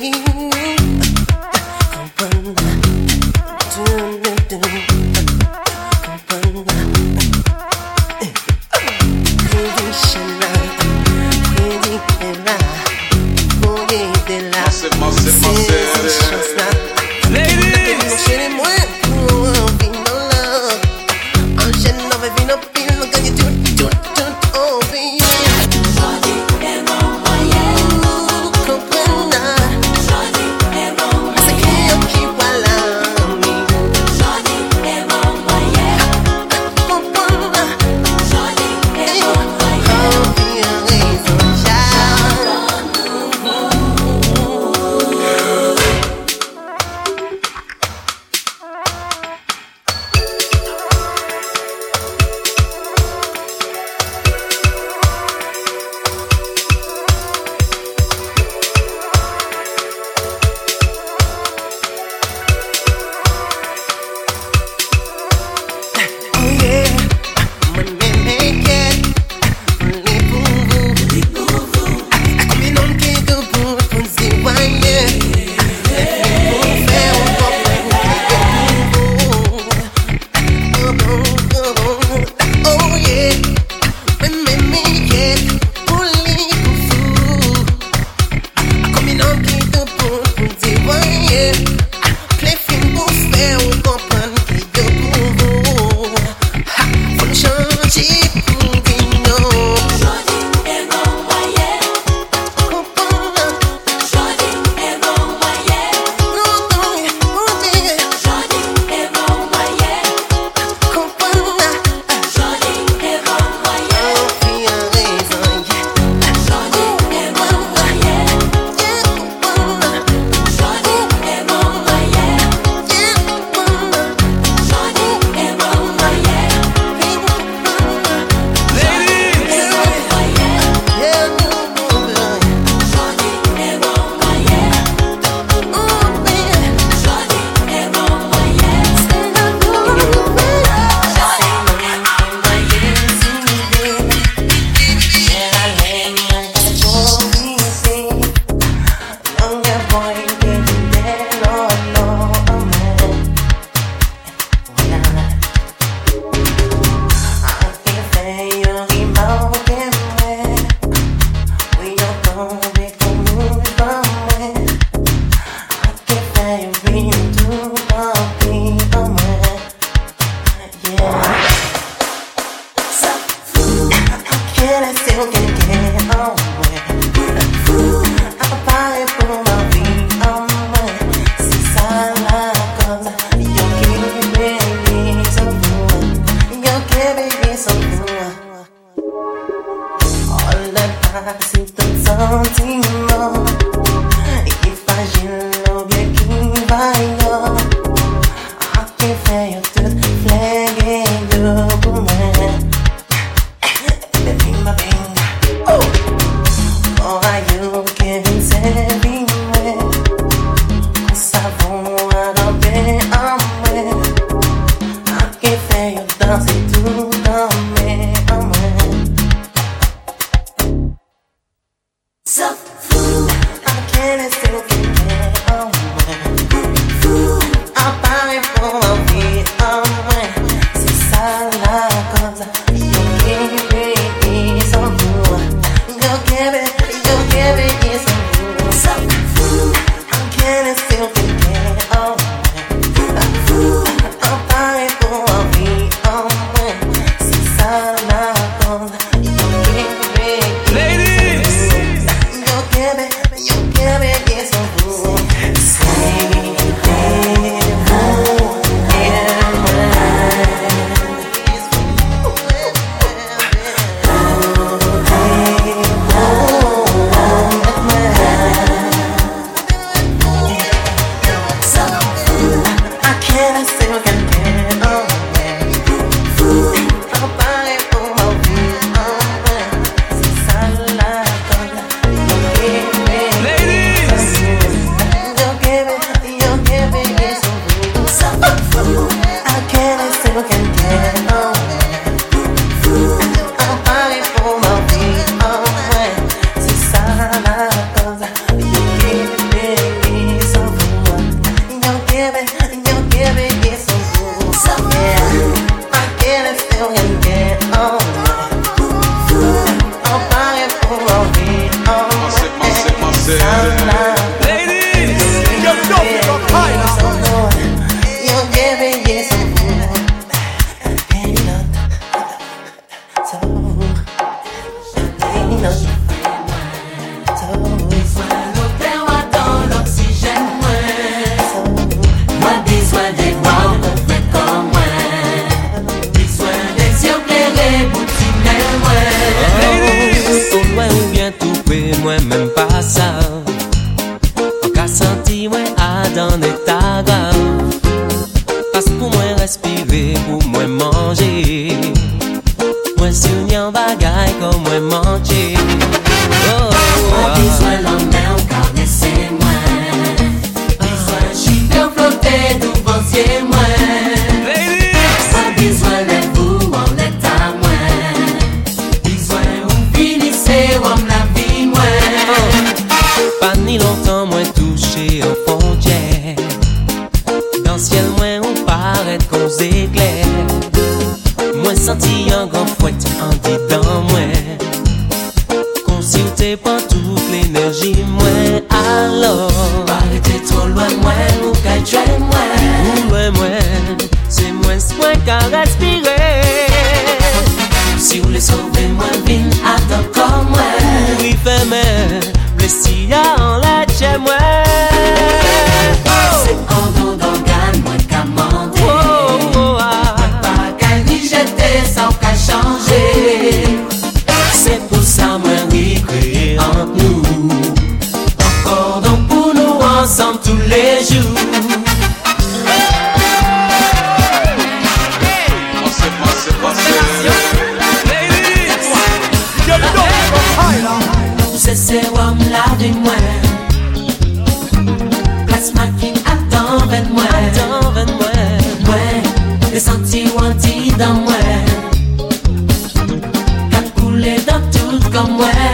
way. tienes, te lo So. from where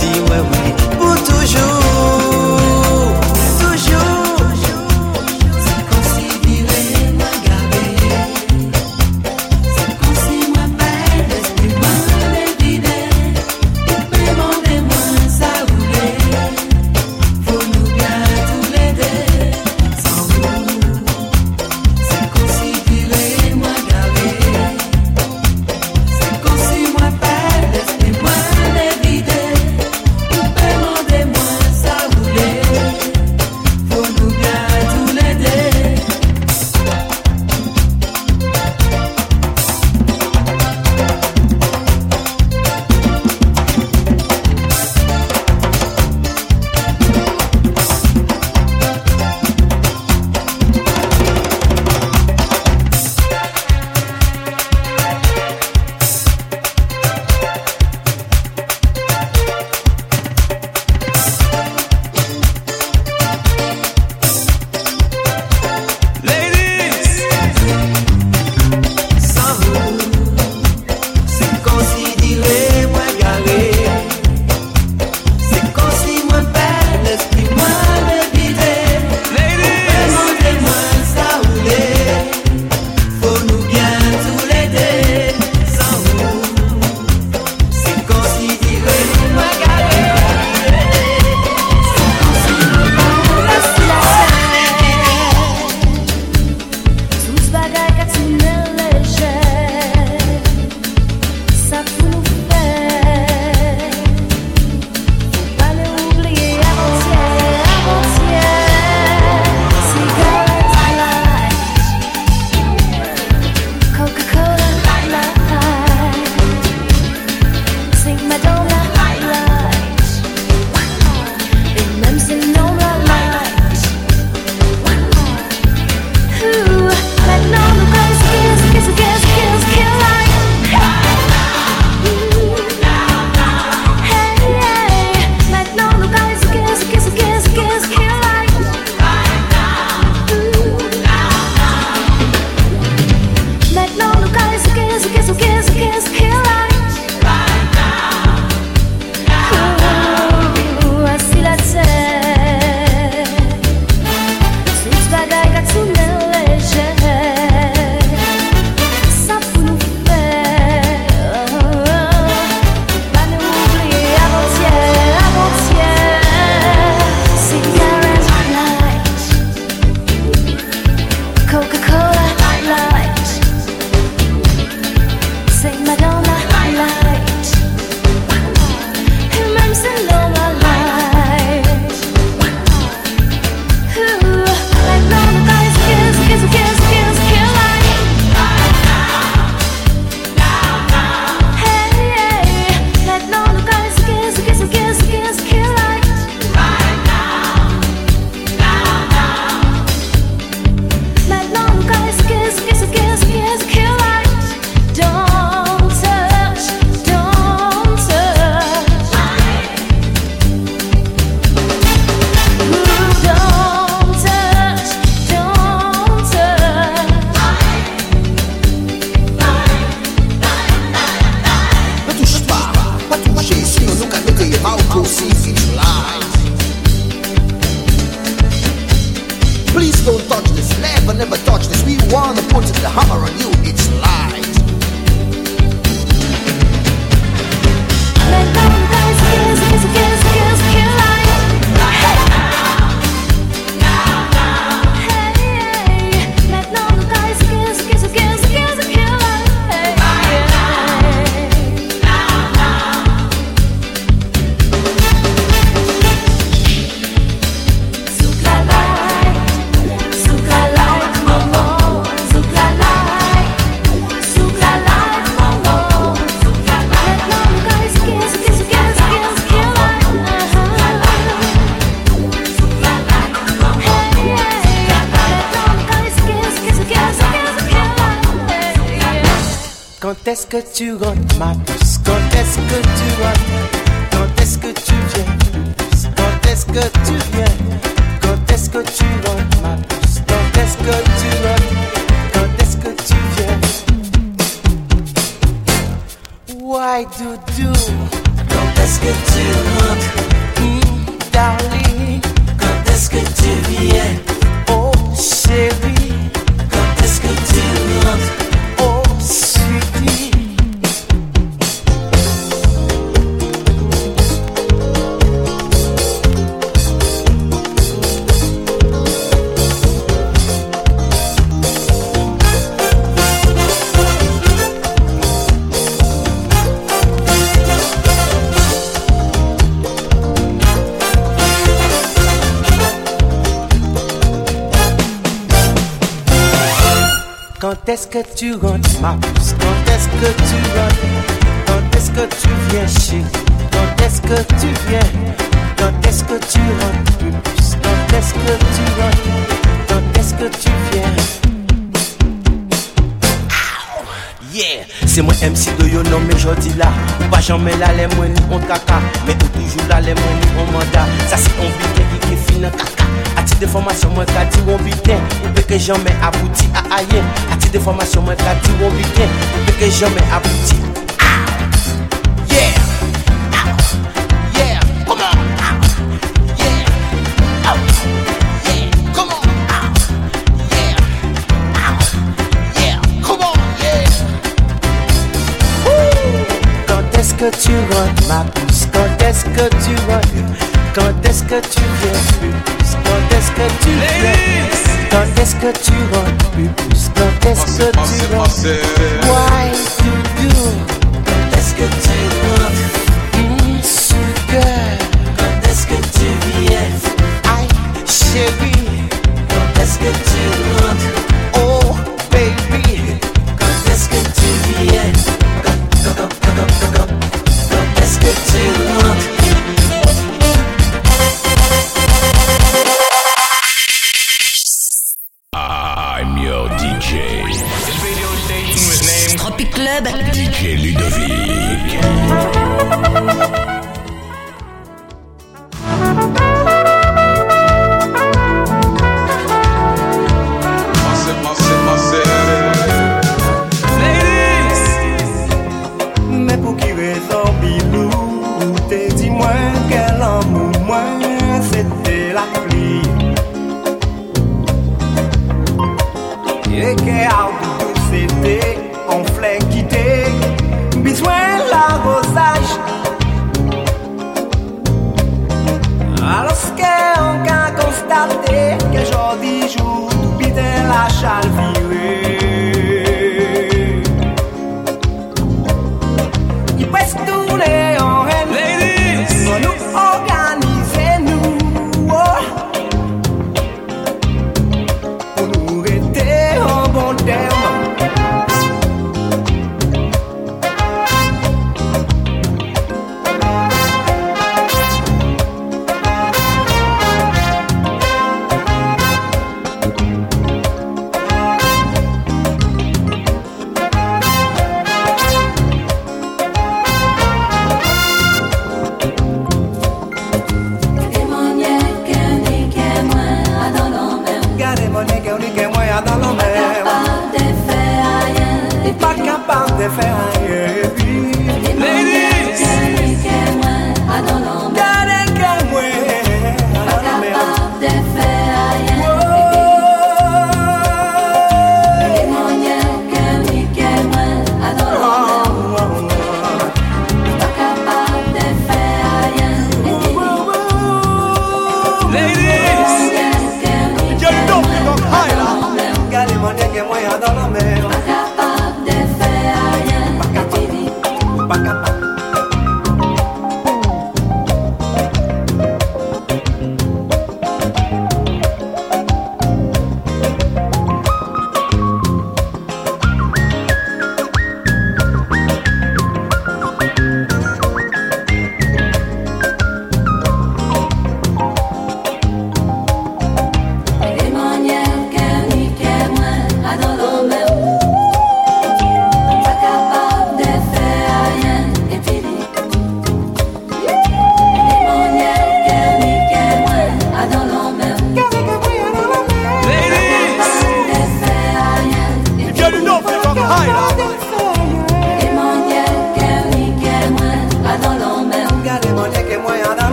Dis ouais, oui, pour toujours. Quand est-ce que tu Quand est-ce que tu rentres ma puce Quand est-ce que tu rentres? Quand est-ce que tu viens chérie Quand est-ce que tu viens? Quand est-ce que tu rentres? Quand est-ce que tu rentres? Quand est-ce que tu viens? Yeah, c'est moi MC de yo non mais jodi Pas jamais là les moi ni on caca. Mais ou toujours là les moi ni on mandat. Ça c'est on bitin qui qui fin caca A titre de formation moi ka di on bitin Ou que jamais abouti A titre de formation moi ka di on bitin Ou que jamais abouti Ah. Yeah. Ah. Yeah. Come on. Ah. Yeah. Ah. Yeah. Come on. Ah. Yeah. Ah. Yeah. Come on. Yeah. Quand est-ce que tu rentres ma puce Quand est-ce que tu rentres? Quand est-ce que tu viens puce Quand est-ce que tu viens Quand est-ce que tu rentres puce Quand est-ce que tu rentres Why do you Quand est-ce que tu rentres mm, Sugar Quand est-ce que tu viens Aïe chérie. Quand est-ce que tu rentres Oh baby. Quand est-ce que tu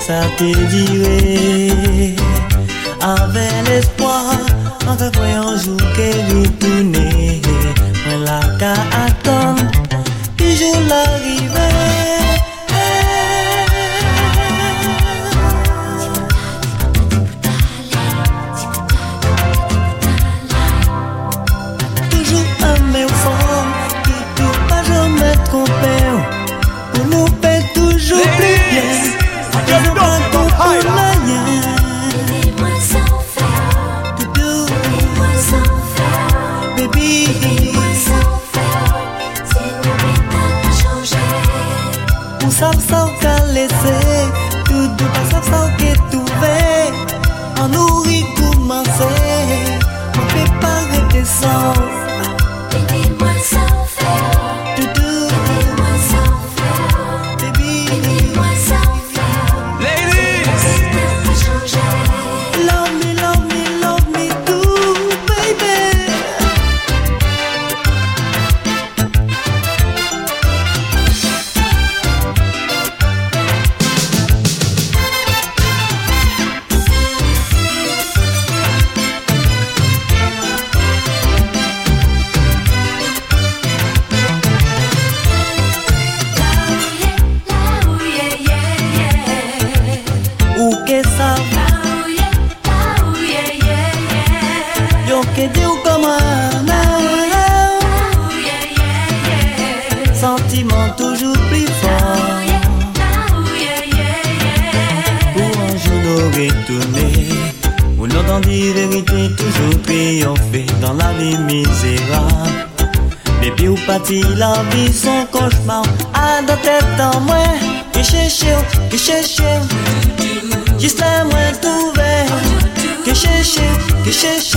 ça délirait. Avec l'espoir, en fait, un jour qu'elle sentiment toujours plus fort. Pour un jour retourner, où l'entendit vérité toujours triompher dans la vie misérable. Bébé ou pati la vie son cauchemar A dans tête en moi Qui cherche, qui cherche Juste moins trouvé Qui cherche, qui cherche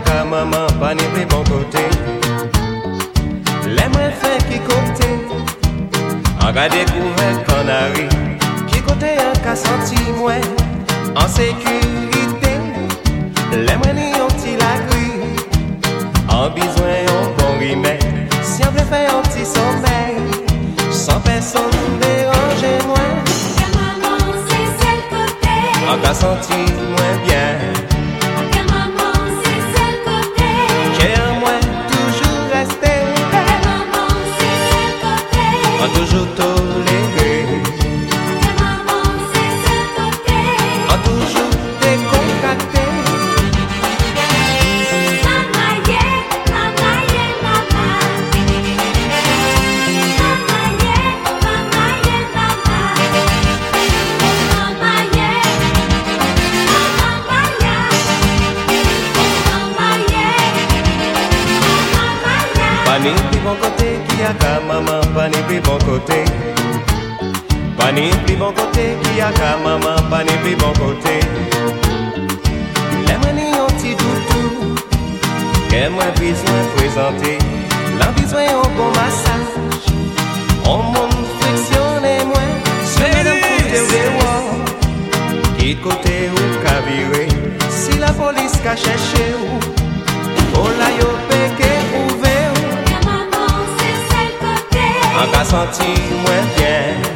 kama mapani Maka santi mwen bien.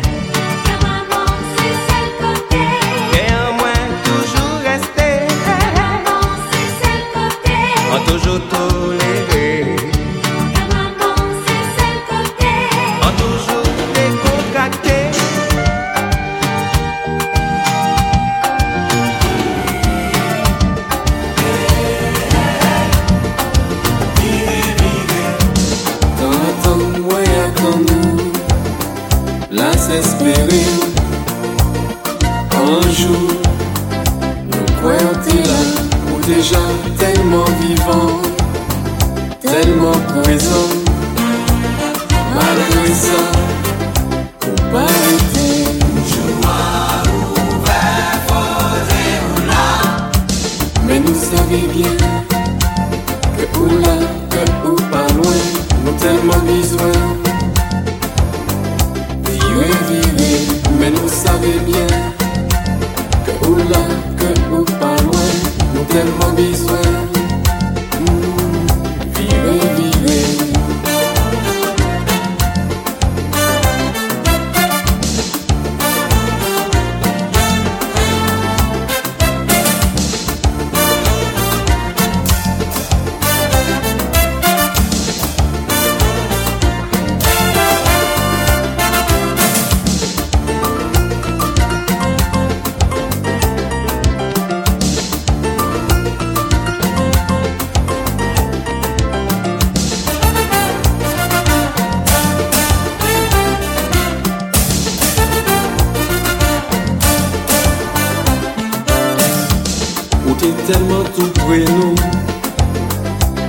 Où t'es tellement tout près de nous,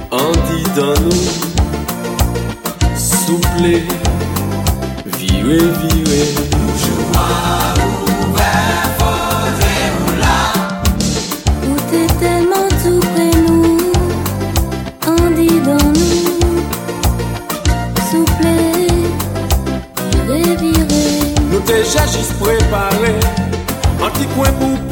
en dit dans nous, soufflez, viré, viré, viré, je vois où t'es là. Où t'es tellement tout près de nous, en dit dans nous, soufflez, viré, viré. Nous déjà juste préparés, un petit point pour...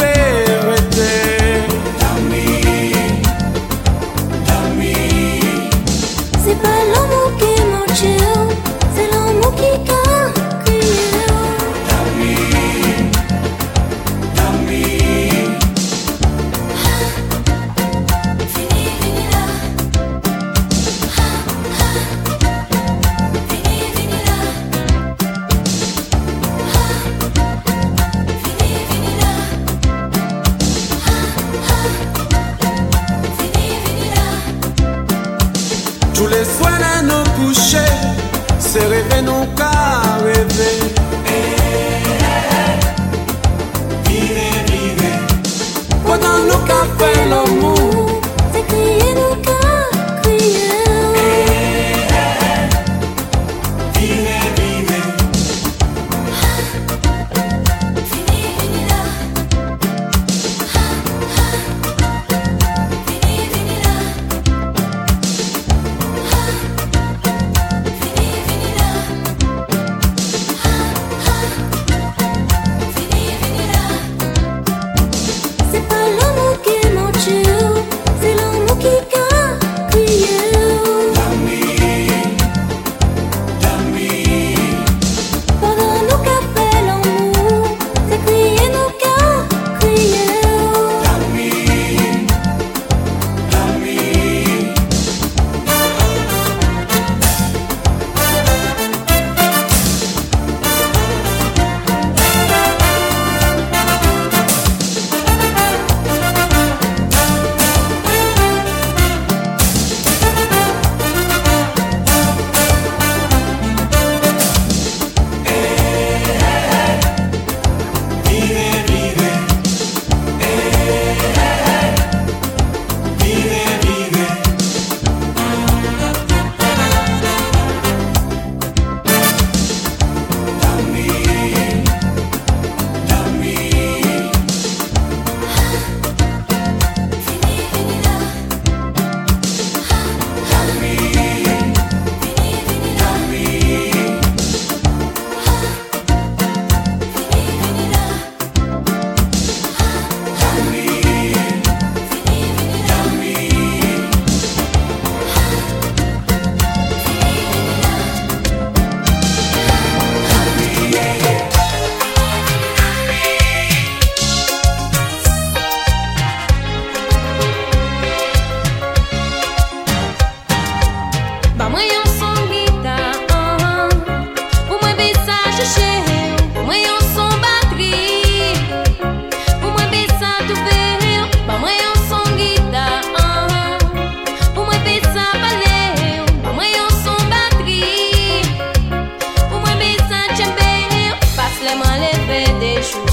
me deixo